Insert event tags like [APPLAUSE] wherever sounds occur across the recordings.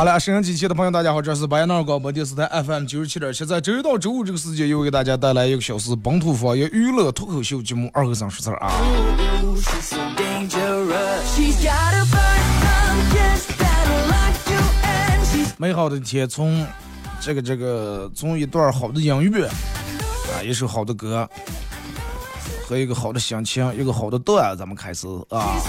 好了，收音机前的朋友，大家好，这是白杨广播电视台 FM 九十七点七，在周一到周五这个时间，又给大家带来一个小时本土方言娱乐脱口秀节目《二和尚说事儿》啊。美好的天，从这个这个，从一段好的音乐啊，一首好的歌，和一个好的心情，一个好的段，咱们开始啊。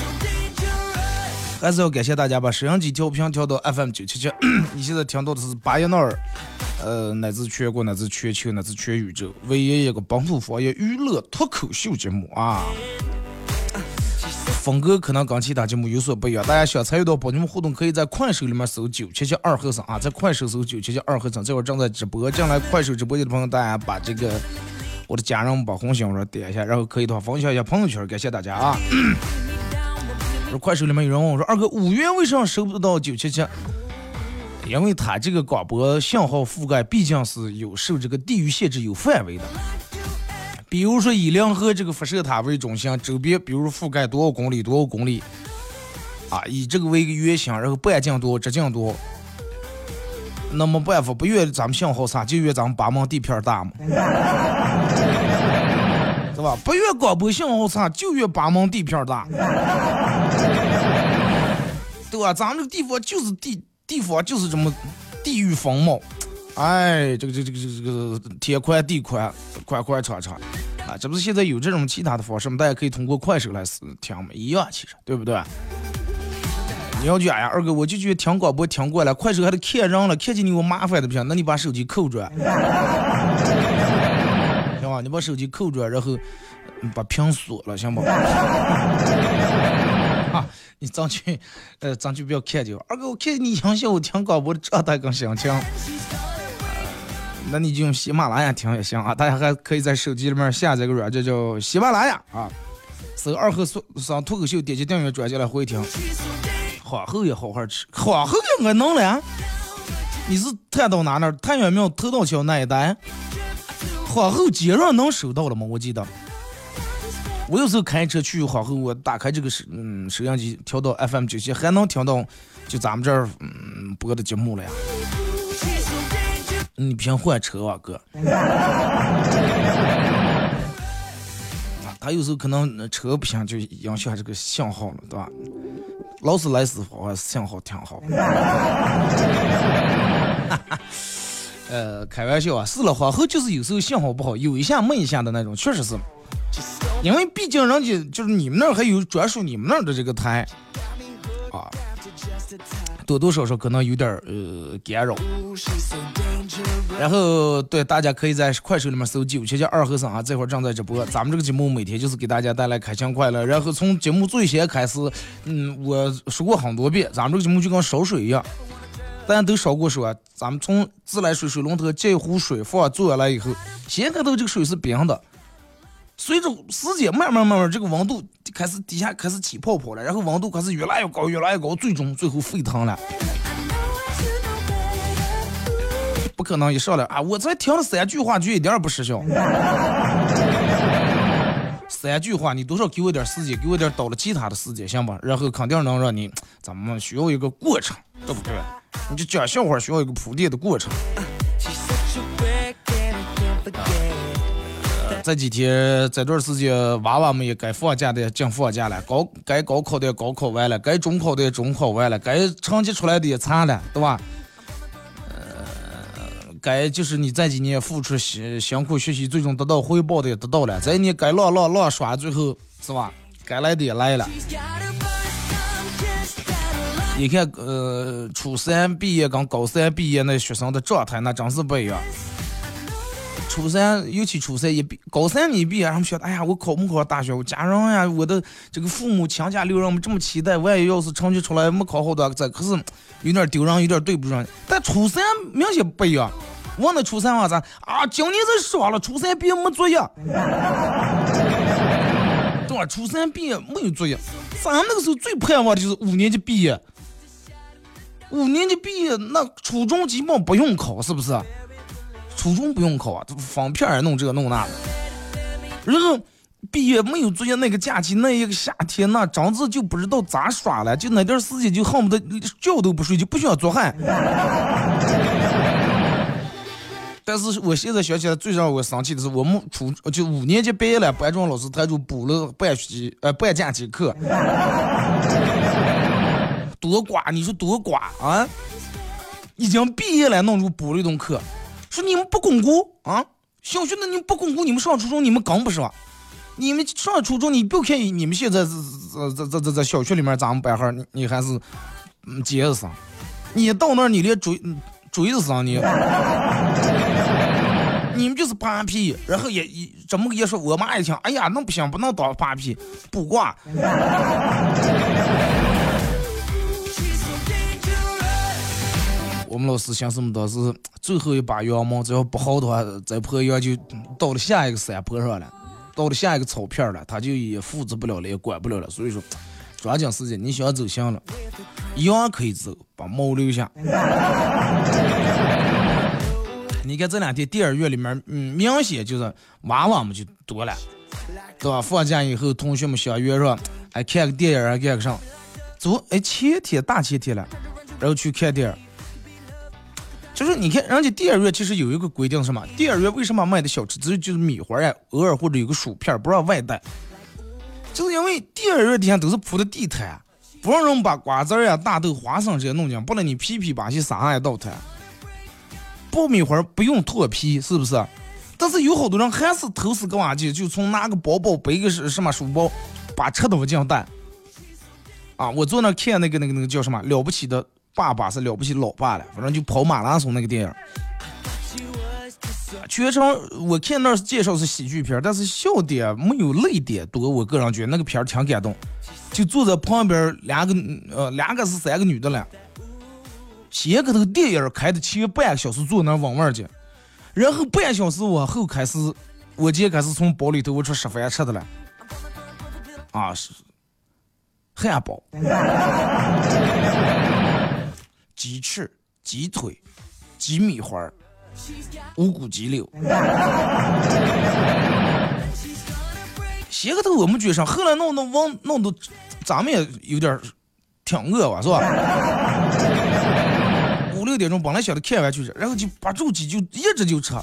还是要感谢大家把摄像机调频调到 FM 九七七。[COUGHS] 你现在听到的是巴彦淖尔，呃，乃至全国，乃至全球，乃至全宇宙唯一一个本土方言娱乐脱口秀节目啊！风格可能跟其他节目有所不一样。大家想参与到帮你们互动，可以在快手里面搜九七七二和尚啊，在快手搜九七七二和尚，这会儿正在直播。进来快手直播间的朋友，大家把这个我的家人们把红心上点一下，然后可以的话分享一下朋友圈，感谢大家啊！快手里面有人问我说：“二哥，五元为什么收不到九七七？因为他这个广播信号覆盖毕竟是有受这个地域限制、有范围的。比如说以临河这个辐射塔为中心，周边比如覆盖多少公里、多少公里啊，以这个为一个圆心，然后半径多、直径多。那么办法不越咱们信号差，就越咱们八门地片大嘛，是吧？不越广播信号差，就越八门地片大。[LAUGHS] ”对吧？咱们这个地方就是地地方就是这么地域风貌，哎，这个这个这个这个天宽地宽，宽宽敞敞啊！这不是现在有这种其他的方式吗？大家可以通过快手来听嘛，一样其实，对不对？你要讲呀，二哥，我就觉得听广播听过了，快手还得看人了，看见你我麻烦的不行，那你把手机扣住？你把手机扣住，然后把屏锁了，行不？[LAUGHS] 啊，你争取，呃，争取不要看见。二哥，我看你影响我听广播的状态跟心情。[LAUGHS] 那你就用喜马拉雅听也行啊。大家还可以在手机里面下载个软件叫喜马拉雅啊，搜二和尚脱口秀，点击订阅专辑来回听。皇后也好好吃，皇后应该弄了。你是探到哪那？太原庙头道桥那一带。花后今日能收到了吗？我记得。我有时候开车去皇后，我打开这个收嗯收音机，调到 FM 九七，还能听到就咱们这儿嗯播的节目了呀。你别换车啊，哥。[LAUGHS] 他有时候可能车不行，就影响这个信号了，对吧？劳斯莱斯话信号挺好。呃，开玩笑啊，是了，皇后就是有时候信号不好，有一下没一下的那种，确实是。因为毕竟人家就是你们那儿还有专属你们那儿的这个台，啊，多多少少可能有点儿呃干扰。然后对大家可以在快手里面搜九七七二和尚啊，这会儿正在直播。咱们这个节目每天就是给大家带来开心快乐。然后从节目最先开始，嗯，我说过很多遍，咱们这个节目就跟烧水一样，大家都烧过水啊。咱们从自来水水龙头接一壶水放坐下来以后，先看到这个水是冰的。随着时间慢慢慢慢，这个温度开始底下开始起泡泡了，然后温度开始越来越高，越来越高，最终最后沸腾了。不可能一上来啊！我才听了三句话就一点也不失效。三句话，你多少给我点时间，给我点倒了其他的时间，行吧？然后肯定能让你，咱们需要一个过程，对不对？你就讲笑话需要一个铺垫的过程。这几天这段时间，娃娃们也该放假的也进放假了，高该高考的也高考完了，该中考的也中考完了，该成绩出来的也查了，对吧？该就是你这几年付出辛辛苦学习，最终得到回报的也得到了，这一年该浪浪浪耍，最后是吧？该来的也来了。你看，呃，初三毕业跟高三毕业那学生的状态，那真是不一样。初三，尤其初三一毕，高三你毕业，他们觉得，哎呀，我考不考大学？我家人呀，我的这个父母亲家六人们这么期待，万一要是成绩出来没考好的，这可是有点丢人，有点对不上。但初三明显不一样，问那初三话咋啊？今年是爽了，初三毕业没作业，[LAUGHS] 对吧？初三毕业没有作业，咱那个时候最盼望的就是五年级毕业。五年级毕业，那初中基本不用考，是不是？初中不用考啊，方片儿弄这弄那的。然后毕业没有作业，那个假期那一个夏天，那张子就不知道咋耍了，就那点时间就恨不得觉都不睡，就不需要做饭。但是我现在想起来，最让我生气的是，我们初就五年级毕业了，班主任老师他就补了半学期呃半假期课。[LAUGHS] 多瓜，你说多瓜啊！已经毕业了，弄出补了一顿课，说你们不巩固啊！小学的你们不巩固，你们上初中你们更不上。你们上初中，你不看你们现在这这这这这小学里面咱们班号，你你还是尖子生。你到那儿你连锥锥子生你，你们就是扒皮，然后也也怎么一说，我妈一听，哎呀，那不行，不能当扒皮，补挂。我们老师想什么都是最后一把羊毛，只要不好的话，这坡羊就到了下一个山坡上了，到了下一个草片了，他就也负责不了了，也管不了了。所以说，抓紧时间，你想走行了，羊可以走，把毛留下。你看这两天电影院里面，嗯，明显就是娃娃们就多了，对吧？放假以后，同学们相约说，哎，看个电影啊，干个啥？昨哎前天大前天了，然后去看电影。就是你看，人家电影院其实有一个规定，什么？电影院为什么卖的小吃只有就是米花呀，偶尔或者有个薯片，不让外带，就是因为电影院底下都是铺的地毯，不让人把瓜子呀、大豆、花生这些弄进，不然你皮皮把戏撒上一道摊。爆米花不用脱皮，是不是？但是有好多人还是偷死个挖去，就从拿个包包背个什什么书包，把车都不进带。啊，我坐那看那个那个那个叫什么了不起的。爸爸是了不起老爸了，反正就跑马拉松那个电影，全程我看那介绍是喜剧片，但是笑点没有泪点多。我个人觉得那个片儿挺感动，就坐在旁边两个呃两个是三个女的了，先个头电影开的前半个小时坐那玩玩去，然后半小时往后开始，我今天开始从包里头我出吃饭吃的了，啊是汉堡。鸡翅、鸡腿、鸡米花、无骨鸡柳，先个头我们觉上，后来弄弄往弄都，咱们也有点挺饿吧，是吧？六点钟本来想着看完就吃，然后就把住几就一直就吃，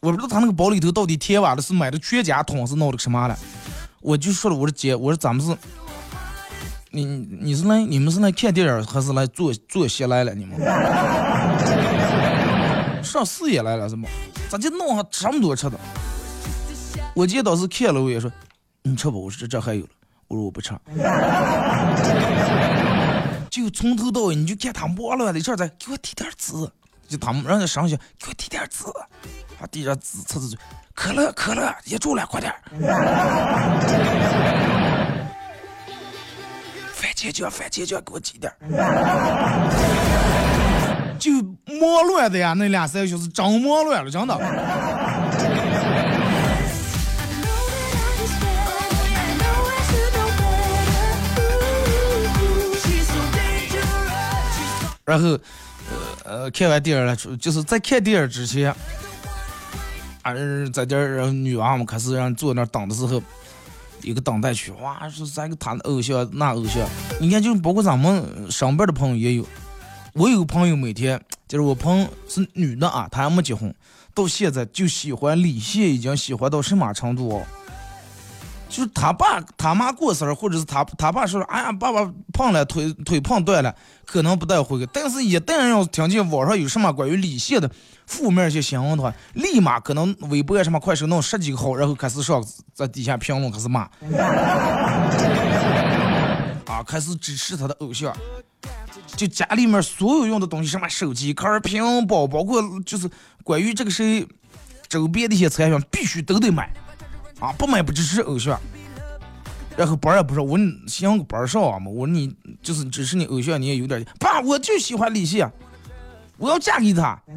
我不知道他那个包里头到底填完的是买的全家桶是弄的什么了，我就说了，我说姐，我说咱们是。你你是来你们是来看电影还是来做做戏来了？你们 [LAUGHS] 上事业来了是吗？咋就弄上这么多吃的？我今天当时看了，我也说你吃吧。我说这这还有了。我说我不吃。就从头到尾你就看他忙了的事儿，再给我提点纸。就他们让他上去给我提点纸，啊，递点纸，擦擦嘴。可乐可乐，也住了，快点。番茄酱，番茄酱，给我挤点。就忙乱的呀，那两三个小时真忙乱了，真的。然后，呃呃，看完电影了，就是在看电影之前，啊，在这儿女娃们开始让坐那儿等的时候。一个等待区，哇，是三个他的偶像，那偶像，你看，就包括咱们上班的朋友也有。我有个朋友，每天就是我朋友是女的啊，她还没结婚，到现在就喜欢李现，已经喜欢到什么程度哦？就是他爸他妈过生日，或者是他他爸说，哎呀，爸爸胖了，腿腿胖断了，可能不带回。但是，一旦要听见网上有什么关于李现的负面一些新闻的话，立马可能微博什么快手弄十几个号，然后开始上在底下评论，开始骂，啊，开始支持他的偶像。就家里面所有用的东西，什么手机壳、屏包，包括就是关于这个谁周边的一些产品，必须都得买。啊，不买不支持偶像，然后班儿也不上，我想个班上啊嘛，我说你就是支持你偶像，你也有点。爸，我就喜欢李现，我要嫁给他。[LAUGHS]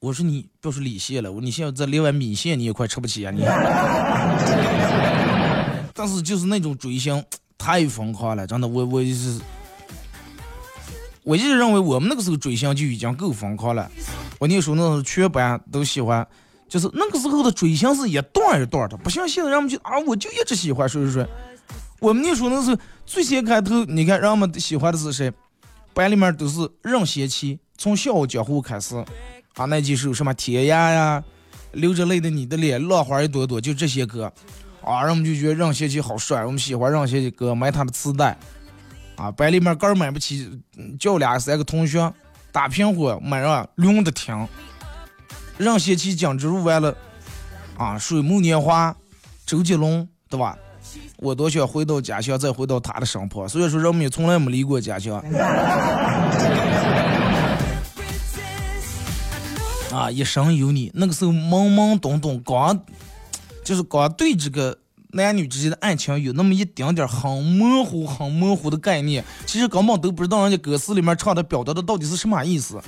我说你别说李现了，我你现在这连碗米线你也快吃不起啊你。[LAUGHS] 但是就是那种追星太疯狂了，真的，我我就是，我一直认为我们那个时候追星就已经够疯狂了。我那时候那时候全班都喜欢。就是那个时候的追星是一段一段的，不像现在人们就啊，我就一直喜欢谁谁谁。我们那时候那是最先开头，你看人们喜欢的是谁？班里面都是任贤齐，从《笑傲江湖》开始啊，那几首什么《天涯》呀，《流着泪的你的脸》，《浪花一朵朵》，就这些歌啊，人们就觉得任贤齐好帅，我们喜欢任贤齐歌，买他的磁带啊。班里面根买不起，叫俩三个同学打平伙买上轮着听。任贤齐、蒋之如完了，啊，水木年华，周杰伦，对吧？我多想回到家乡，再回到他的身旁。所以说，人们也从来没离过家乡。[LAUGHS] 啊，一生有你，那个时候懵懵懂懂，刚就是刚对这个男女之间的爱情有那么一点点很模糊、很模糊的概念。其实根本都不知道人家歌词里面唱的、表达的到底是什么意思。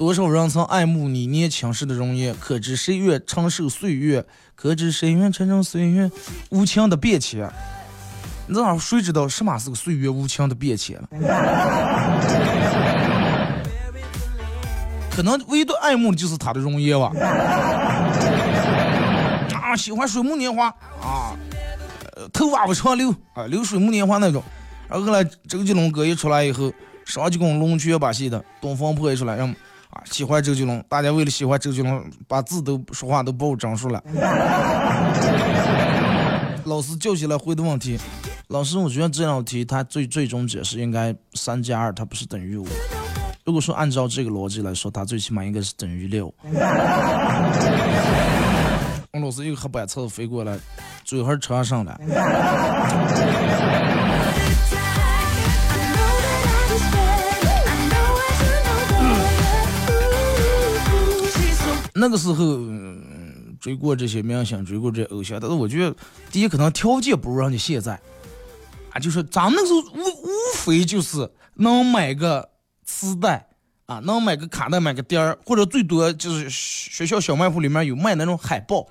多少人曾爱慕你年轻时的容颜，可知谁愿承受岁月？可知谁愿承受岁月无情的变迁？那谁知道什么是个岁月无情的变迁了？可能唯独爱慕的就是他的容颜吧。啊，喜欢水木年华啊，头发不长留啊，留水木年华那种。然后后来周杰伦歌一出来以后，上去跟龙泉把戏的东方破一出来，让。啊，喜欢周杰伦，大家为了喜欢周杰伦，把字都说话都报整数了。老师叫起来回的问题，老师，我觉得这道题它最最终解释应该三加二，它不是等于五。如果说按照这个逻辑来说，它最起码应该是等于六。[LAUGHS] 我老师一个黑板擦子飞过来，嘴还朝上了。那个时候追过这些明星，追过这些偶像，但是我觉得第一可能条件不如人家现在啊，就是咱们那时候无无非就是能买个磁带啊，能买个卡带，买个碟儿，或者最多就是学校小卖铺里面有卖那种海报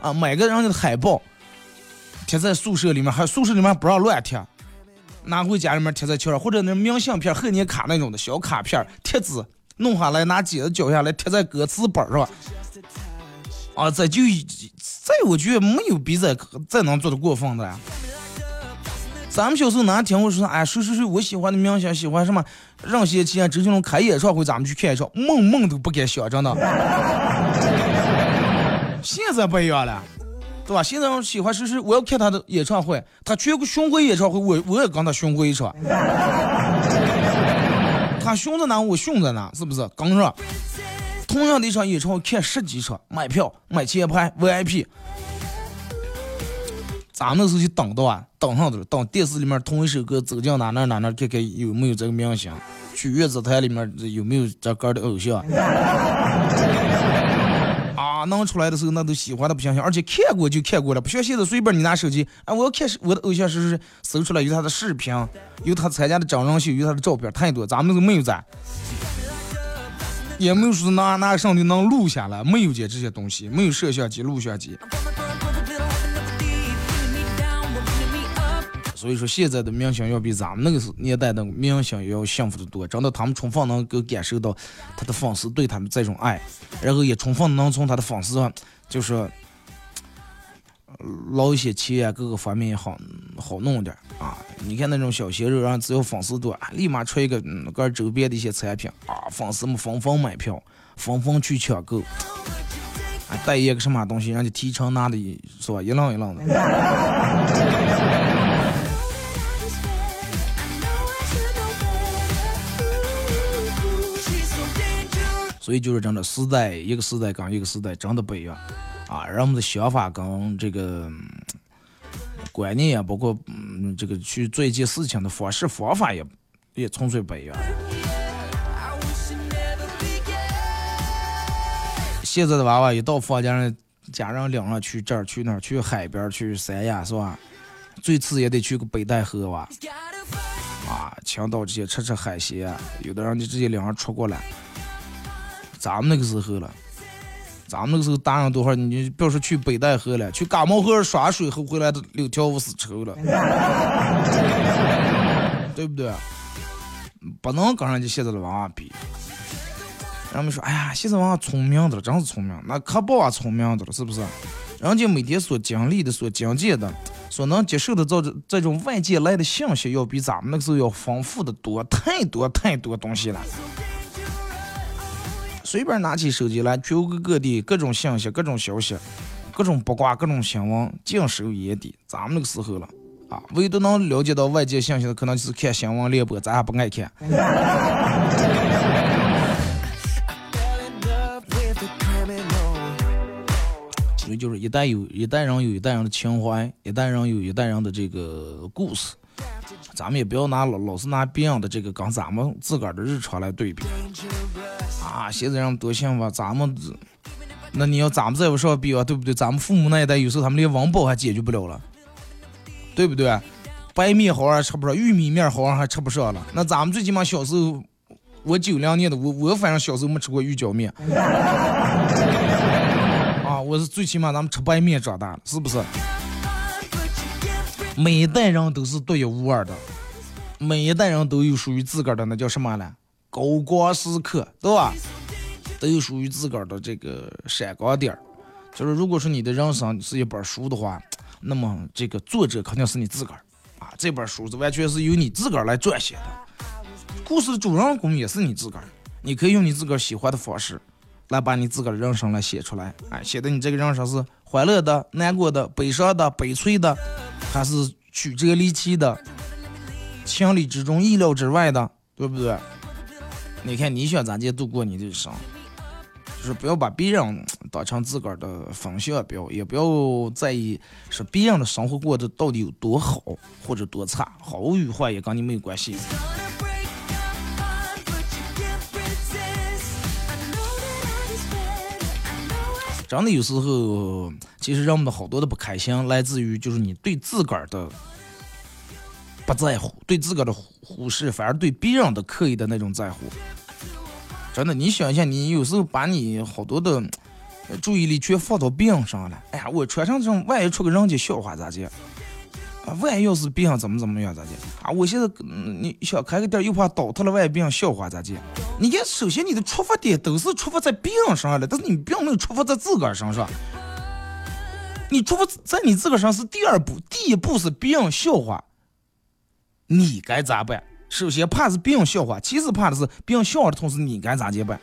啊，买个人家的海报贴在宿舍里面，还宿舍里面不让乱贴，拿回家里面贴在墙上，或者那明信片、贺年卡那种的小卡片贴纸。弄下来，拿剪子绞下来，贴在歌词本上。啊，这就这，我觉得没有比这再能做的过分的了。咱们小时候哪听过说，哎，谁谁谁，我喜欢的明星，喜欢什么任贤齐啊、周杰伦开演唱会，咱们去看一场，梦梦都不敢想，真的。[LAUGHS] 现在不一样了，对吧？现在喜欢谁谁，我要看他的演唱会，他全国巡回演唱会，我我也跟他巡回一场。他凶着呢，我凶着呢，是不是？刚说。同样的一场演唱会，看十几场，买票买前排 VIP。咱们那时候就等到啊，等上的等电视里面同一首歌走进哪哪哪哪，看看有没有这个明星，去月子台里面有没有这歌的偶像。能出来的时候，那都喜欢的不行，而且看过就看过了，不像现在随便你拿手机，啊，我要看我的偶像是是搜出来有他的视频，有他参加的真人秀，有他的照片，太多，咱们都没有在，也没有说拿拿上去能录下来，没有这这些东西，没有摄像机、录像机。所以说，现在的明星要比咱们那个年代的明星要幸福的多。真的，他们充分能够感受到他的粉丝对他们这种爱，然后也充分能从他的粉丝上，就是捞一些钱，各个方面也好好弄点啊。你看那种小鲜肉，然后只要粉丝多，立马出一个嗯周边的一些产品啊，粉丝们纷纷买票，纷纷去抢购。啊带一个什么东西，人家提成拿的，是吧？一愣一愣的。[LAUGHS] 所以就是真的，时代一个时代跟一个时代真的不一样，啊，人们的想法跟这个观念啊，包括嗯这个去做一件事情的方式方法也也纯粹不一样。现在的娃娃一到放假，家人领上去这儿去那儿去海边去三亚是吧？最次也得去个北戴河吧，啊，青岛这些吃吃海鲜，有的人就直接领上出国了。咱们那个时候了，咱们那个时候大人多少，你不要说去北戴河了，去嘎毛河耍水后回来都六条五丝绸了，[LAUGHS] 对不对？不能跟人家现在的娃娃比。人们说，哎呀，现在娃娃聪明的了，真是聪明，那可不啊聪明的了，是不是？人家每天所经历的、所经见的、所能接受的这这种外界来的信息，要比咱们那个时候要丰富的多，太多太多东西了。随便拿起手机来，全国各地各种信息、各种消息、各种八卦、各种新闻尽收眼底。咱们那个时候了啊，唯独能了解到外界信息的，可能就是看新闻联播，咱还不爱看。[LAUGHS] 所以就是一代有一代人有一代人的情怀，一代人有一代人的这个故事。咱们也不要拿老老是拿别人的这个跟咱们自个儿的日常来对比啊！现在人多幸福，咱们那你要咱们再不上比啊，对不对？咱们父母那一代有时候他们连温饱还解决不了了，对不对？白面好像吃不上，玉米面好像还吃不上了。那咱们最起码小时候，我九零年的，我我反正小时候没吃过玉饺面 [LAUGHS] 啊，我是最起码咱们吃白面长大的，是不是？每一代人都是独一无二的，每一代人都有属于自个儿的那叫什么呢？高光时刻，对吧？都有属于自个儿的这个闪光点。就是如果说你的人生是一本书的话，那么这个作者肯定是你自个儿啊。这本书是完全是由你自个儿来撰写的，故事的主人公也是你自个儿。你可以用你自个儿喜欢的方式，来把你自个儿的人生来写出来。哎，写的你这个人生是欢乐的、难过的、悲伤的、悲催的。还是曲折离奇的，情理之中、意料之外的，对不对？你看你想咋地度过你的生，就是不要把别人当成自个儿的风向标，也不要在意说别人的生活过得到底有多好或者多差，好与坏也跟你没有关系。真的有时候，其实人们的好多的不开心，来自于就是你对自个儿的不在乎，对自个的忽视，反而对别人的刻意的那种在乎。真的，你想一下，你有时候把你好多的注意力全放到别人上了，哎呀，我穿上这种，万一出个人家笑话咋地？万一要是别人怎么怎么样咋地？啊，我现在你想开个店又怕倒塌了，万一别人笑话咋地？你看，首先你的出发点都是出发在别人上了，但是你并没有出发在自个儿身上。你出发在你自个儿上是第二步，第一步是别人笑话，你该咋办？首先怕是别人笑话，其次怕的是别人笑话的同时你该咋接办？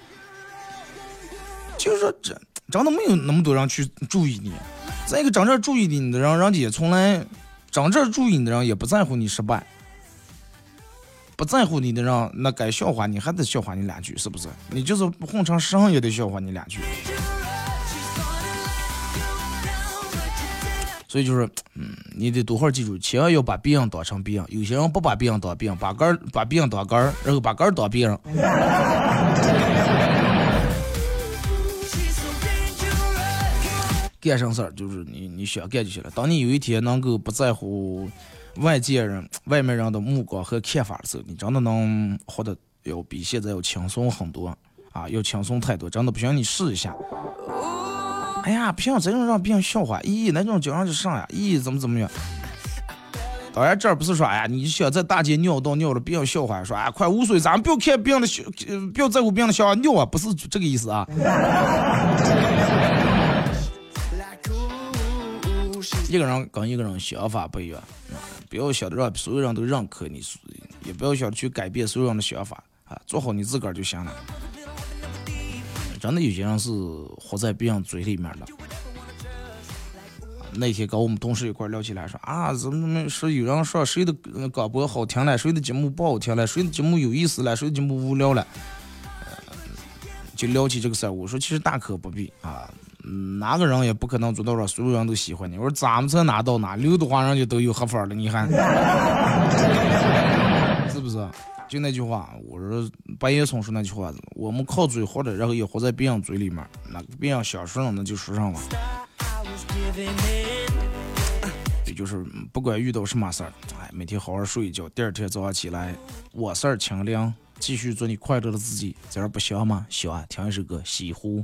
就是说，真真的没有那么多人去注意你。再一个，真正注意你的人，人家从来。真正注意你的人也不在乎你失败，不在乎你的人，那该笑话你还得笑话你两句，是不是？你就是混成神也得笑话你两句。所以就是，嗯，你得多会儿记住，千万要把别人当成别人。有些人不把别人当别人，把杆儿把别人当杆儿，然后把杆儿当别人。干什么事儿，就是你你想干就行了。当你有一天能够不在乎外界人、外面人的目光和看法的时候，你真的能活得要比现在要轻松很多啊，要轻松太多。真的不行，你试一下。哎呀，不行，这种让别人笑话，咦，那种叫上就上呀，咦，怎么怎么样？当然，这儿不是说呀，你想在大街尿道尿了，别人笑话，说啊，快无所谓，咱们不要看别人的笑，不要在乎别人的笑话，尿啊，不是这个意思啊。[LAUGHS] 一个人跟一个人想法不一样，不要想着让所有人都认可你，也不要想去改变所有人的想法啊，做好你自个儿就行了。真的有些人是活在别人嘴里面的。那天跟我们同事一块聊起来，说啊，怎么怎么说有人说谁的广播好听了，谁的节目不好听了，谁的节目有意思了，谁的节目无聊了，就聊起这个事儿。我说其实大可不必啊，哪个人也不可能做到让所有人都喜欢你。我说咱们从哪到哪，刘德华人家都有合法了，你看 [LAUGHS] 是不是？就那句话，我说白岩松说那句话，我们靠嘴活着，然后也活在别人嘴里面，那别人想说上那就说上了。也就是不管遇到什么事儿，哎，每天好好睡一觉，第二天早上起来，我事儿清凉，继续做你快乐的自己。这样不香吗？香，听一首歌《西湖》。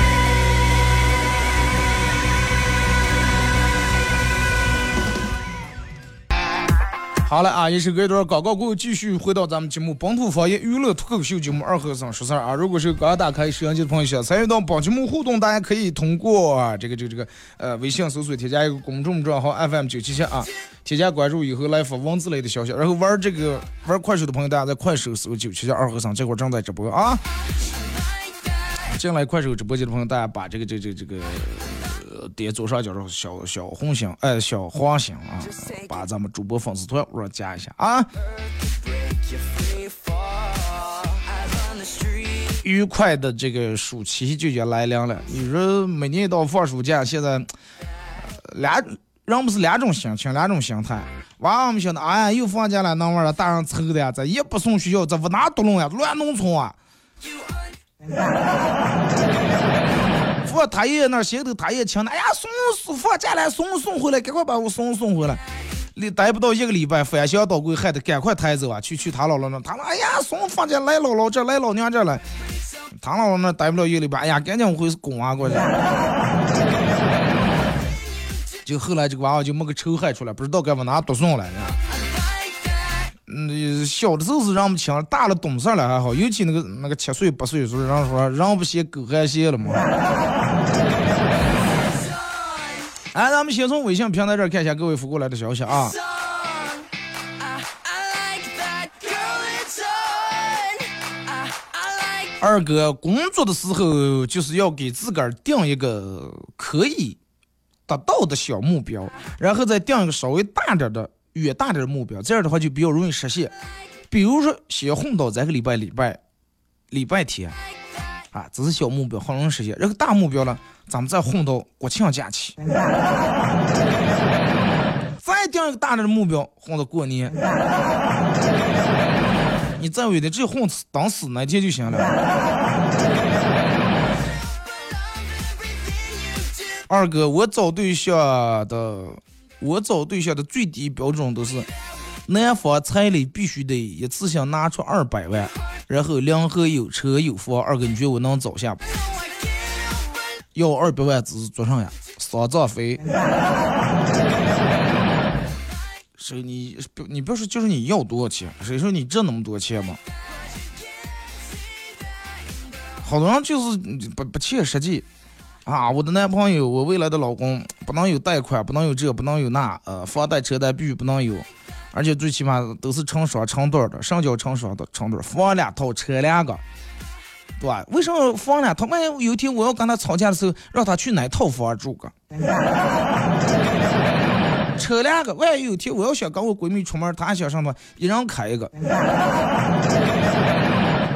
好了啊，一首歌一段广告过后，继续回到咱们节目《本土方言娱乐脱口秀节目二和尚说事儿》啊。如果是刚打开摄像机的朋友，想参与到本节目互动，大家可以通过、啊、这个这个这个呃微信搜索添加一个公众账号 FM 九七七啊，添加关注以后来发文字类的消息。然后玩这个玩快手的朋友，大家在快手搜九七七二和尚，这会儿正在直播啊。进来快手直播间的朋友，大家把这个这这这个点左上角的小小红心，哎，小黄心啊，把咱们主播粉丝团我加一下啊。愉快的这个暑期就要来临了，你说每年一到放暑假，现在呃俩人不是两种心情，两种心态。娃娃们想的，哎呀，又放假了，能玩了，大人愁的呀，这也不送学校，这往哪读弄呀，乱农村啊。[LAUGHS] 放他爷爷那儿心头，他爷请的，哎呀，送送放假了，送送回来，赶快把我送送回来。你待不到一个礼拜，翻箱倒柜，还得赶快抬走啊，去去他姥姥那。他说，哎呀，送放假来姥姥这，来老娘这了。他姥姥那待不了一个礼拜，哎呀，赶紧回公啊过去。就后来这个娃娃就没个仇害出来，不知道该往哪读送了。嗯，小的时候是让不清，大了懂事了还好，尤其那个那个七岁八岁的时候，人说人不嫌狗还嫌了嘛。[LAUGHS] 哎，咱们先从微信平台这儿看一下各位发过来的消息啊。二哥工作的时候就是要给自个儿定一个可以达到的小目标，然后再定一个稍微大点的。远大点的目标，这样的话就比较容易实现。比如说，先混到这个礼拜礼拜礼拜天，啊，这是小目标，很容易实现。然后大目标呢，咱们再混到国庆假期，再定一个大点的目标，混到过年。你再为的这混死等死那天就行了。二哥，我找对象的。我找对象的最低标准都是，男方彩礼必须得一次性拿出二百万，然后两河有车有房。二哥，你觉得我能找下不？要二百万只是做啥呀？丧葬费。[LAUGHS] 谁你你不要说就是你要多少钱，谁说你挣那么多钱嘛？好多人就是不不切实际啊！我的男朋友，我未来的老公不能有贷款，不能有这，不能有那，呃，房贷车贷必须不能有，而且最起码都是成双成对的，上交成双的成对，房两套，车两个，对吧？为什么房两套？万一有一天我要跟他吵架的时候，让他去哪套房住个？[LAUGHS] 车两个，万一有一天我要想跟我闺蜜出门，她想上么，一人开一个。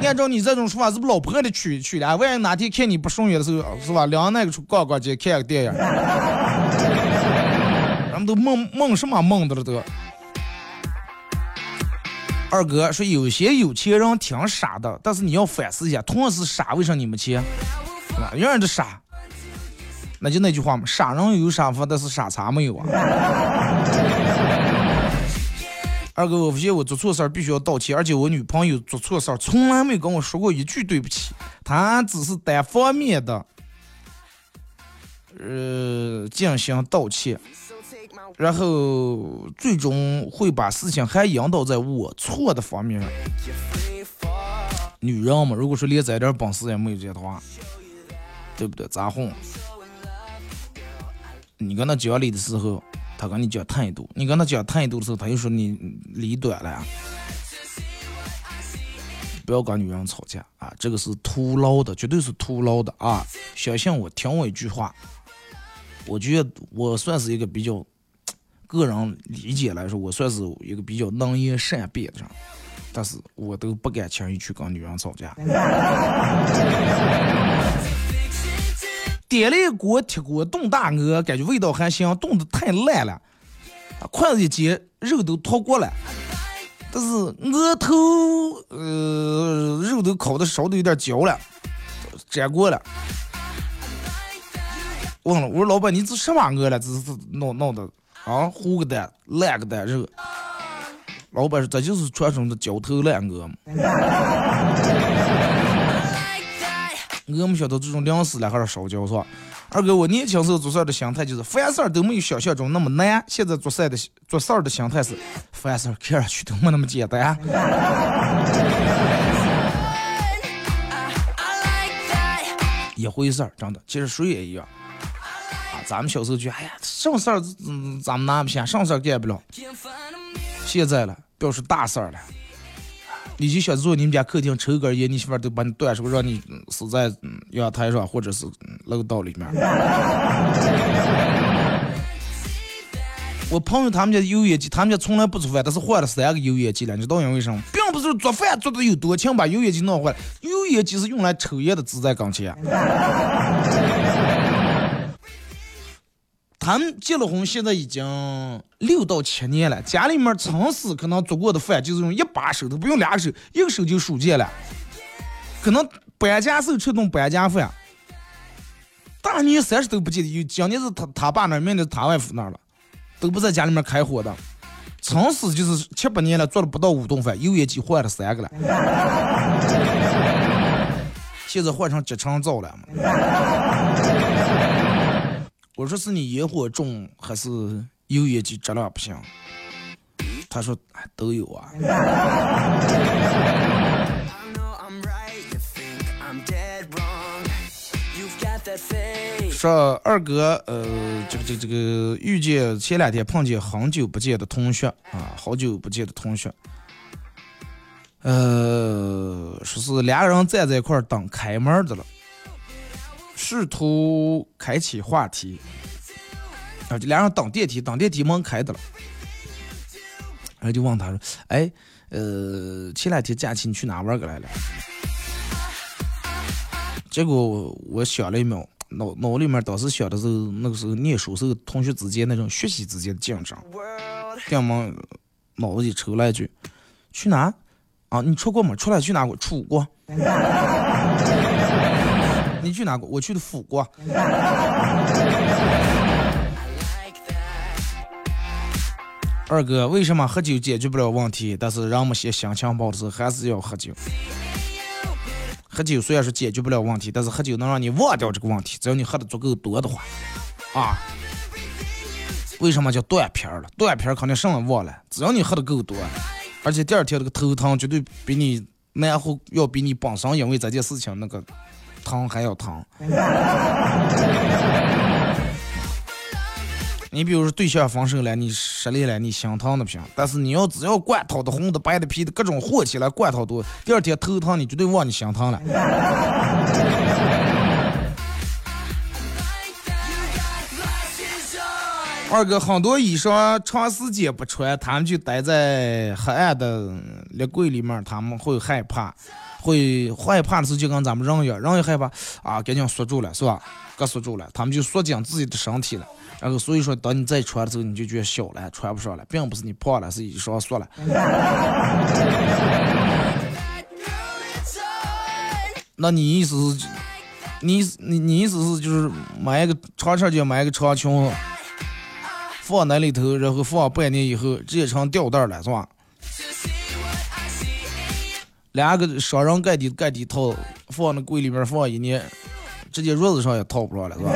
按照你这种说法，是不老婆的娶娶了？万一哪天看你不顺眼的时候，是吧？两个那个去逛逛街，看个电影，[LAUGHS] 咱们都梦梦什么梦的了都。二哥说，有些有钱人挺傻的，但是你要反思一下，同样是傻，为啥你没钱？哪样的傻。那就那句话嘛，傻人有傻福，但是傻叉没有啊。二哥，我发现我做错事儿必须要道歉，而且我女朋友做错事儿从来没跟我说过一句对不起，她只是单方面的，呃，进行道歉，然后最终会把事情还引导在我错的方面。女人嘛，如果说连这点本事也没有的话，对不对？咋哄？你跟他讲理的时候，他跟你讲态度；你跟他讲态度的时候，他又说你理短了。不要跟女人吵架啊，这个是徒劳的，绝对是徒劳的啊！相信我，听我一句话。我觉得我算是一个比较个人理解来说，我算是一个比较能言善辩的人，但是我都不敢轻易去跟女人吵架。点了一锅铁锅炖大鹅，感觉味道还行，炖的太烂了，筷子一接，肉都脱锅了，但是鹅头呃肉都烤的烧的有点焦了，粘锅了。问了，我说老板，你这什么鹅了？这是弄弄的啊？糊个蛋，烂个蛋肉。老板说，这就是传说中的焦头烂额嘛。我没想到这种粮食来还是烧焦是吧？二哥，我年轻时候做事的心态就是凡事都没有想象中那么难。现在做事的做事的心态是凡事看上去都没那么简单。[LAUGHS] 一回事儿，真的，其实谁也一样。啊，咱们小时候就哎呀，什么事儿嗯咱们拿不下，什么事儿干不了。现在了，表示大事儿了。你就想坐你们家客厅抽根烟，你媳妇儿都把你断，是不是，让你死在阳台上或者是楼道里面。我朋友他们家油烟机，他们家从来不做饭，但是换了三个油烟机了。你知道因为什么？并不是做饭做的有多强，把油烟机弄坏了。油烟机是用来抽烟的，自在跟前。他们结了婚，现在已经六到七年了。家里面曾是可能做过的饭，就是用一把手都不用两手，一个手就数见了。可能搬家时候吃顿搬家饭，大年三十都不记得。有今年是他他爸那儿，明年他外父那了，都不在家里面开火的。曾是就是七八年了，做了不到五顿饭，油烟机换了三个了，现在换成集成灶了我说是你烟火重还是油烟机质量不行？他说都有啊。说二哥，呃，这个这个这个遇见前两天碰见很久不见的同学啊，好久不见的同学，呃，说是两个人站在一块等开门的了。试图开启话题，啊，就俩人等电梯，等电梯门开的了，然后就问他说：“哎，呃，前两天假期你去哪玩儿过来了？”结果我想了一秒，脑脑里面当时想的是那个时候念书时候同学之间那种学习之间的竞争，电么脑子里抽了一句：“去哪？啊，你出过吗？出来去哪过？出国。[LAUGHS] ”你去哪国？我去的辅国。[LAUGHS] 二哥，为什么喝酒解决不了问题？但是人们些心情不好的时候还是要喝酒。喝酒虽然说解决不了问题，但是喝酒能让你忘掉这个问题。只要你喝的足够多的话，啊。为什么叫断片儿了？断片儿肯定什么忘了，只要你喝的够多，而且第二天那个头疼绝对比你难后要比你本身因为这件事情那个疼还要疼。[LAUGHS] 你比如说对象分手了，你失恋了，你心疼的不行。但是你要只要罐头的、红的、白的、皮的，各种和起来，罐头多，第二天头疼，你绝对忘你心疼了。[LAUGHS] 二哥，很多衣裳长时间不穿，他们就待在黑暗的立柜里面，他们会害怕，会害怕的时候就跟咱们人一样，人也害怕啊，赶紧缩住了，是吧？给缩住了，他们就缩紧自己的身体了。然后所以说，当你再穿的时候，你就觉得小了，穿不上了，并不是你胖了，是衣裳缩了。那你意思是，你你你意思是就是买一个长长就买一个长裙，放那里头，然后放半年以后直接成吊带了，是吧？两个双人盖底盖底套，放那柜里面放一年，直接褥子上也套不上了，是吧？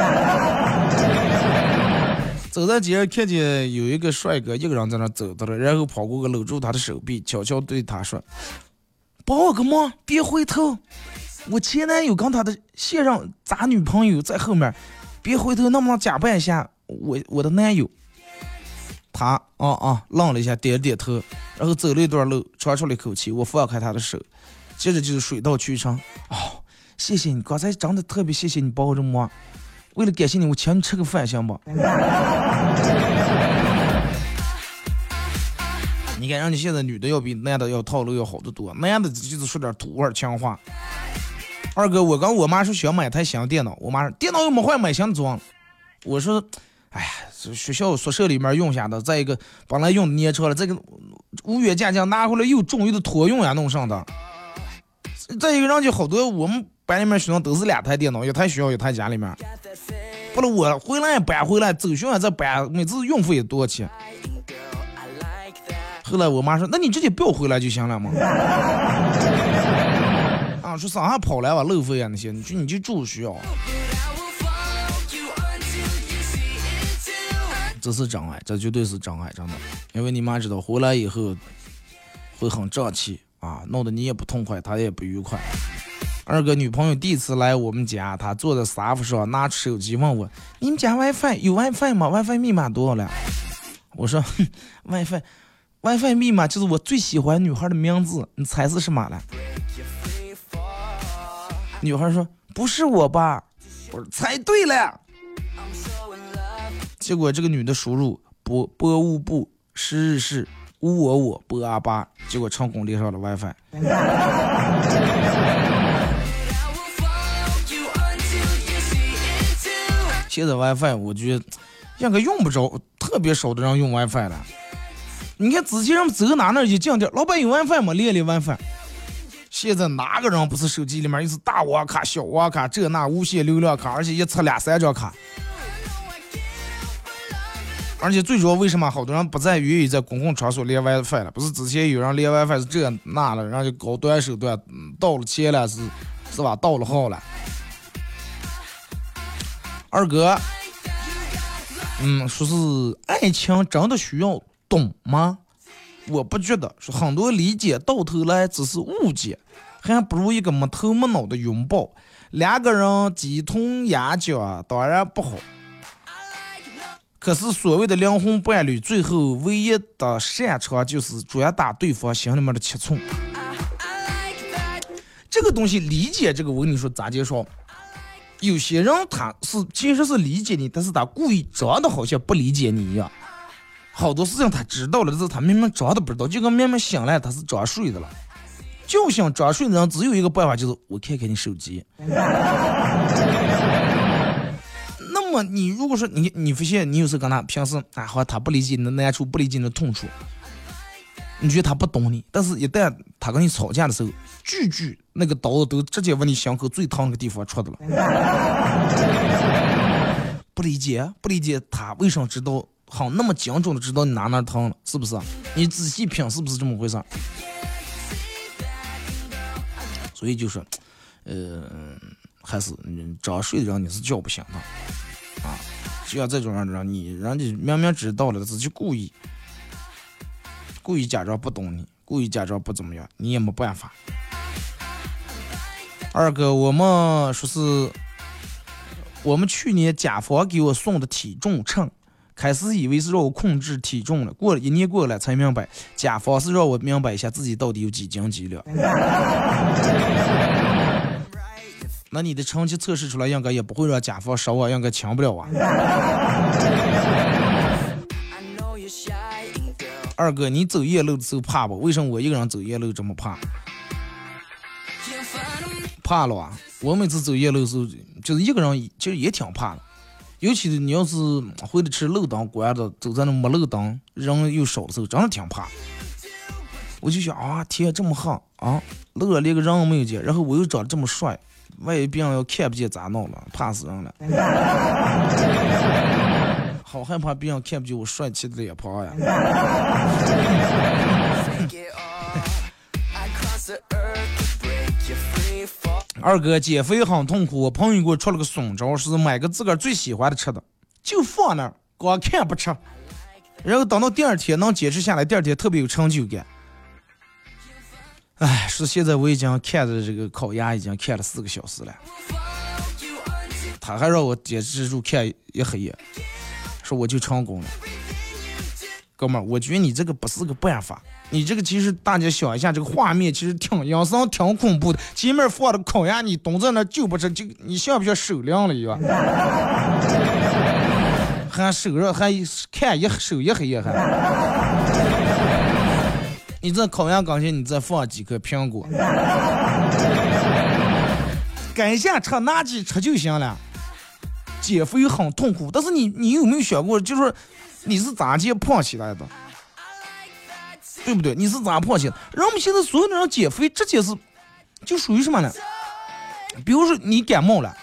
[LAUGHS] 走在街上看见有一个帅哥一个人在那走着了，然后跑过去搂住他的手臂，悄悄对他说：“帮我个忙，别回头。”我前男友跟他的现任渣女朋友在后面，别回头，能不能假扮一下我我的男友？他啊啊愣了一下，点了点头，然后走了一段路，喘出了一口气。我放开他的手，接着就是水到渠成。哦，谢谢你，刚才真的特别谢谢你帮我这么忙。为了感谢你，我请你吃个饭行不？[LAUGHS] 你看，人家现在女的要比男的要套路要好得多，男的就是说点土味情话。二哥，我跟我妈说想买台新电脑，我妈说电脑又没坏，买新装。我说，哎呀，学校宿舍里面用下的，再一个本来用粘车了，这个无缘价钱拿回来又重又得托运呀，弄上的。再一个，人家好多我们班里面学生都是两台电脑，一台学校，一台家里面。不然我回来搬回来，走学校再搬，每次运费也多少钱？后来我妈说，那你直接不要回来就行了嘛。[LAUGHS] 啊，说上跑来吧，路费啊那些，你就你就住学校。这是真爱，这绝对是真爱，真的。因为你妈知道回来以后会很胀气啊，弄得你也不痛快，她也不愉快。二哥女朋友第一次来我们家，她坐在沙发上，拿出手机问我：“你们家 WiFi 有 WiFi 吗？WiFi 密码多少了？”我说：[LAUGHS] “WiFi，WiFi 密码就是我最喜欢女孩的名字，你猜是什么了？”女孩说：“不是我吧？”我说：“猜对了。”结果这个女的输入“波波乌布是日是乌我我波阿巴”，结果成功连上了 WiFi。现在 WiFi 我觉得应该用不着，特别少的人用 WiFi 了。你看之前人走哪哪一讲点，老板有 WiFi 吗？连连 WiFi。现在哪个人不是手机里面又是大网卡、小网卡，这那无线流量卡，而且一次两三张卡。而且最主要，为什么好多人不再愿意在公共场所连 WiFi 了？不是之前有人连 WiFi 是这那了，然后就高端手段，到了钱了是是吧？到了号了。二哥，嗯，说是爱情真的需要懂吗？我不觉得，说很多理解到头来只是误解，还不如一个没头没脑的拥抱。两个人鸡同鸭讲，当然不好。可是所谓的灵魂伴侣，最后唯一的擅长就是专打对方心里面的七寸。这个东西理解这个，我跟你说咋介绍？有些人他是其实是理解你，但是他故意装的好像不理解你一样。好多事情他知道了，但是他明明装的不知道，就跟明明醒来他是装睡的了。就想装睡的人只有一个办法，就是我看看你手机。那么你如果说你你发现你有时候跟他平时啊，好像他不理解你的难处，不理解你的痛处，你觉得他不懂你，但是一旦他跟你吵架的时候，句句那个刀都直接往你心口最疼那个地方戳的了。[LAUGHS] 不理解，不理解他为什么知道，好那么精准的知道你哪哪疼了，是不是？你仔细品，是不是这么回事？所以就是，呃，还是早睡的人你是叫不醒的。啊，就像这种样的人，你人家明明知道了，自己故意，故意假装不懂你，故意假装不怎么样，你也没办法。二哥，我们说是，我们去年甲方给我送的体重秤，开始以为是让我控制体重了，过了一年过了才明白，甲方是让我明白一下自己到底有几斤几两。[LAUGHS] 那你的成绩测试出来，应该也不会让甲方少啊，应该强不了啊。二哥，你走夜路的时候怕不？为什么我一个人走夜路这么怕？怕了啊！我每次走夜路的时候，就是一个人，其实也挺怕的。尤其是你要是回来吃路灯关的，走在那没路灯、人又少的时候，真的挺怕。我就想啊，天这么黑啊，路上连个人都没有见，然后我又长得这么帅，万一别人要看不见咋弄了？怕死人了！好害怕别人看不见我帅气的脸庞呀！二哥减肥很痛苦，我朋友给我出了个损招，是买个自个儿最喜欢的吃的，就放那儿，光看不吃，然后等到第二天能坚持下来，第二天特别有成就感。哎，是现在我已经看着这个烤鸭已经看了四个小时了，他还让我坚持住看一黑夜，说我就成功了。哥们儿，我觉得你这个不是个办法。你这个其实大家想一下，这个画面其实挺阴森、挺恐怖的。前面放的烤鸭，你蹲在那就不吃，就你像不像手凉了一样？[LAUGHS] 还手热，还看一手一黑夜还。你这烤鸭刚前，你再放几颗苹果，[LAUGHS] 该下吃哪几吃就行了。减肥很痛苦，但是你你有没有想过，就是你是咋减胖起来的？对不对？你是咋胖起来？人们现在所有的人减肥，直接是就属于什么呢？比如说你感冒了，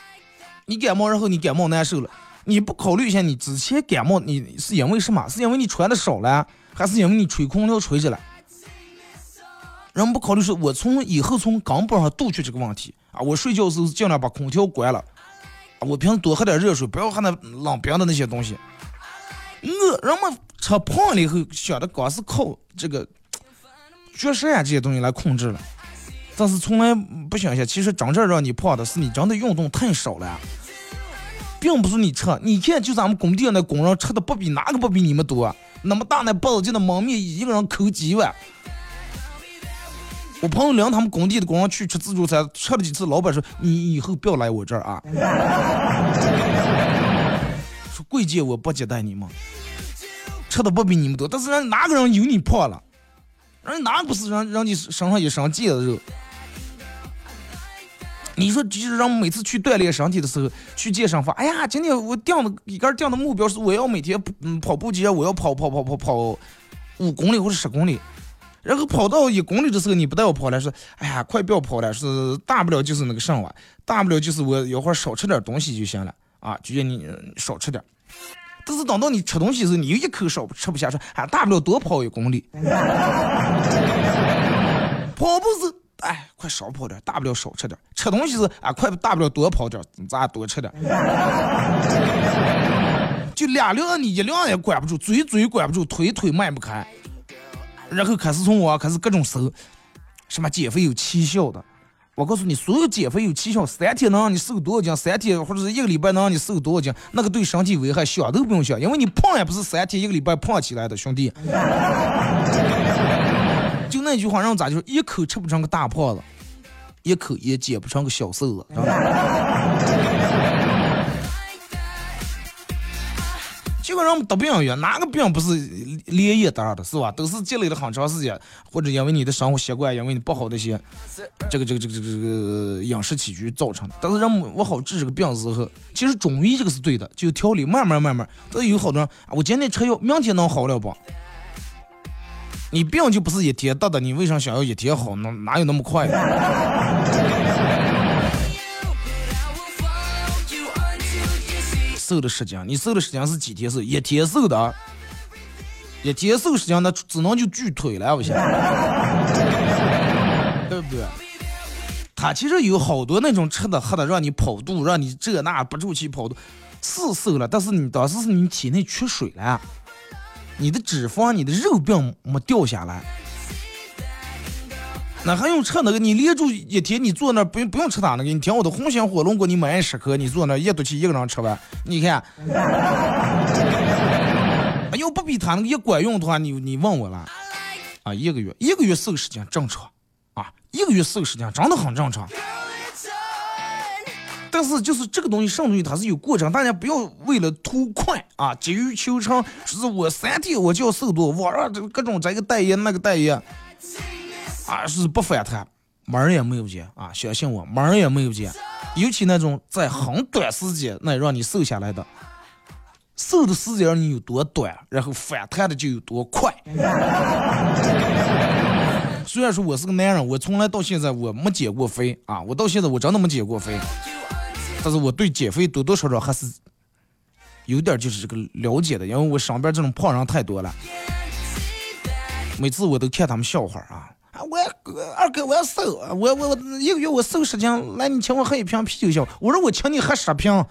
你感冒然后你感冒难受了，你不考虑一下你之前感冒你是因为什么？是因为你穿的少了，还是因为你吹空调吹着了？人们不考虑说，我从以后从根本上杜绝这个问题啊！我睡觉时候尽量把空调关了，我平时多喝点热水，不要喝那冷冰的那些东西。我人们吃胖了以后想的光是靠这个绝食啊这些东西来控制了，但是从来不想想，其实真正让你胖的是你真的运动太少了，并不是你吃。你看，就咱们工地上那工人吃的不比哪个不比你们多，那么大那包子就那焖面，一个人抠几碗。我朋友领他们工地的工人去吃自助餐，吃了几次，老板说：“你以后不要来我这儿啊。” [LAUGHS] 说贵贱我不接待你们，吃的不比你们多，但是人哪个人有你胖了？人哪不是人人家身上一身腱子肉？你说就是让每次去锻炼身体的时候去健身房，哎呀，今天我定的一个定的目标是我要每天嗯跑步机，我要跑跑跑跑跑五公里或者十公里，然后跑到一公里的时候你不带我跑了，说哎呀快不要跑了，是大不了就是那个什么，大不了就是我一会儿少吃点东西就行了。啊，就叫你少吃点，但是等到你吃东西的时候，你又一口少吃不下，说啊，大不了多跑一公里。[LAUGHS] 跑步是，哎，快少跑点，大不了少吃点。吃东西是，啊，快大不了多跑点，咱多吃点。[LAUGHS] 就俩量你一量也管不住，嘴嘴管不住，腿腿迈不开，然后开始从我开始各种搜，什么减肥有奇效的。我告诉你，所有减肥有奇效，三天能让你瘦多少斤，三天或者是一个礼拜能让你瘦多少斤，那个对身体危害想都不用想，因为你胖也不是三天一个礼拜胖起来的，兄弟。就那句话，让咋就是一口吃不成个大胖子，一口也减不成个小瘦子。就跟人得病一样，哪个病不是连夜得的，是吧？都是积累了很长时间，或者因为你的生活习惯，因为你不好的一些，这个这个这个这个这个饮食起居造成的。但是人们我好治这个病的时候，其实中医这个是对的，就调理，慢慢慢慢。但是有好多人，我今天吃药，明天能好了不？你病就不是一天得的，你为啥想要一天好？哪哪有那么快？瘦了十斤，你瘦了十斤是几天瘦？一天瘦的，一天瘦十斤那只能就锯腿了，我想，[LAUGHS] 对不对？他其实有好多那种吃的喝的，让你跑肚，让你这那不住气跑肚，是瘦了，但是你当时是你体内缺水了，你的脂肪、你的肉并没掉下来。那还用吃那个？你连住一天，你坐那不用不用吃他那个。你听我的红心火龙果，你买十颗，你坐那一肚气一个人吃完，你看，要不比他那个也管用的话，你你问我了啊？一个月一个月四个时间正常啊，一个月四个时间真的很正常。但是就是这个东西上东西它是有过程，大家不要为了图快啊，急于求成，说是我三天我就要瘦多，网上这各种这个代言那个代言。啊，是不反弹，门儿也没有见啊！相信我，门儿也没有见。尤其那种在很短时间内让你瘦下来的，瘦的时间你有多短，然后反弹的就有多快。虽然说我是个男人，我从来到现在我没减过肥啊，我到现在我真的没减过肥，但是我对减肥多多少少还是有点就是这个了解的，因为我身边这种胖人太多了，每次我都看他们笑话啊。我二哥，我要瘦，我我我一个月我瘦十斤，来你请我喝一瓶啤酒行？我说我请你喝十瓶。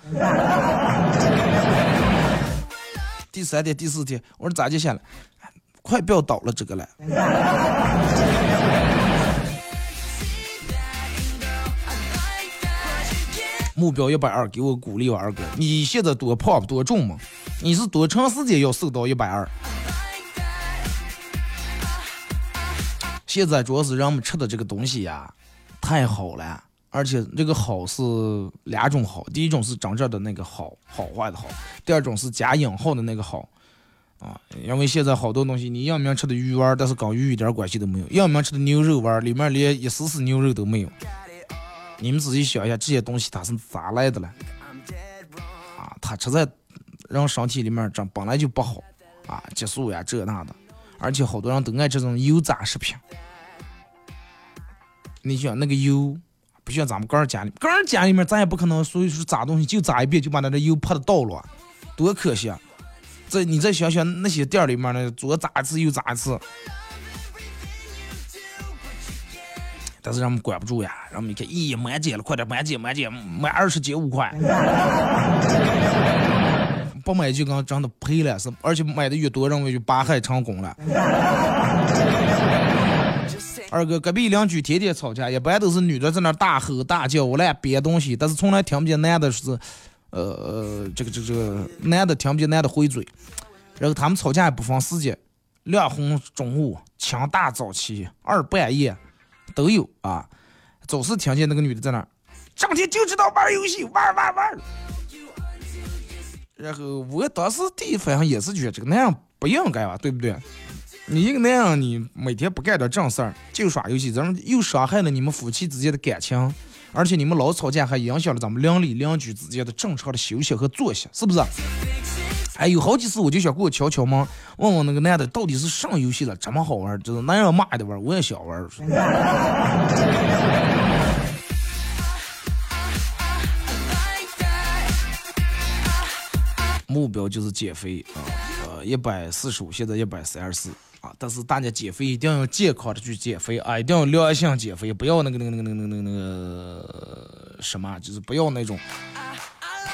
第三天、第四天，我说咋就下来？快不要倒了这个了。目标一百二，给我鼓励我二哥。你现在多胖多重吗？你是多长时间要瘦到一百二？现在主要是人们吃的这个东西呀，太好了，而且这个好是两种好，第一种是真正的那个好，好坏的好；第二种是加引号的那个好，啊，因为现在好多东西，你要明吃的鱼丸，但是跟鱼一点关系都没有；要明吃的牛肉丸，里面连一丝丝牛肉都没有。你们仔细想一下，这些东西它是咋来的了？啊，它吃在人身体里面，这本来就不好啊，激素呀这那的，而且好多人都爱这种油炸食品。你想那个油，不像咱们个人家里，个人家里面咱也不可能，所以说炸东西就炸一遍就把那个油泼的倒了，多可惜啊！再你再想想那些店里面的，左炸一次又炸一次，但是人们管不住呀，人们一看，咦，满减了，快点满减满减，满二十减五块，[LAUGHS] 不买就跟真的赔了是，而且买的越多，认为就八害成功了。二哥，隔壁邻居天天吵架，一般都是女的在那大吼大叫，我来编东西，但是从来听不见男的是，呃，这个这个这个男的听不见男的回嘴，然后他们吵架也不分时间，两红中午，清大早起，二半夜都有啊，总是听见那个女的在那，整天就知道玩游戏，玩玩玩。然后我当时第一反应也是觉得这个那样不应该吧，对不对？你一个男人，你每天不干点正事儿，就耍游戏，咱们又伤害了你们夫妻之间的感情，而且你们老吵架，还影响了咱们邻里邻居之间的正常的休息和作息，是不是？哎，有好几次我就想过去敲敲门，问问那个男的到底是上游戏了，这么好玩，就是男人骂的玩，我也想玩。目标就是减肥啊。一百四十五，现在一百三十四啊！但是大家减肥一定要健康的去减肥啊，一定要良性减肥，不要那个那个那个那个那个那个什么，就是不要那种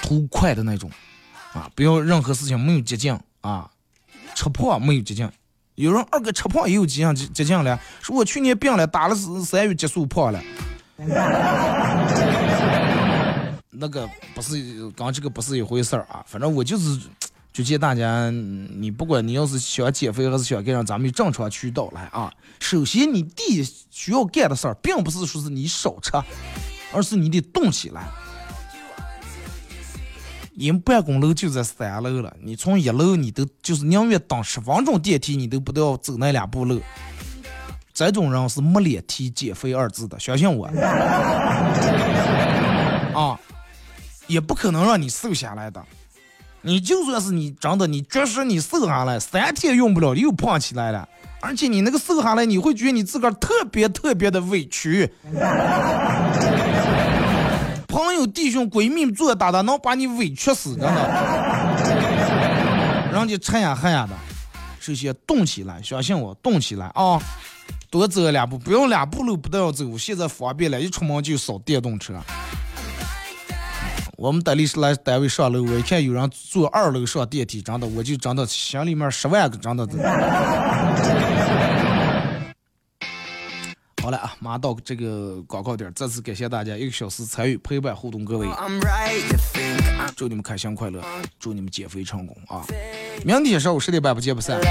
图快的那种啊！不要任何事情没有捷径啊，吃胖没有捷径。有人二哥吃胖也有捷径捷捷径了，说我去年病了，打了三三月激素胖了。[LAUGHS] 那个不是，刚这个不是一回事儿啊，反正我就是。就建大家，你不管你要是想减肥还是想干啥，咱们就正常渠道来啊。首先，你第一需要干的事儿，并不是说是你少吃，而是你得动起来。你们办公楼就在三楼了，你从一楼你都就是宁愿等十分钟电梯，你都不要走那两步路。这种人是没脸提减肥二字的，相信我。[LAUGHS] 啊，也不可能让你瘦下来的。你就算是你真的，你绝食你瘦下来，三天用不了又胖起来了，而且你那个瘦下来，你会觉得你自个儿特别特别的委屈。[LAUGHS] 朋友、弟兄、闺蜜做搭档，能把你委屈死，真的。人家吃呀喝呀的，首先动起来，相信我，动起来啊！多走两步，不用两步路不都要走，现在方便了，一出门就扫电动车。我们单立是来单位上楼，我一看有人坐二楼上电梯，真的我就真的心里面十万个真的。好了啊，马上到这个广告点，再次感谢大家一个小时参与陪伴互动，各位，祝你们开心快乐，祝你们减肥成功啊！明天上午十点半不见不散。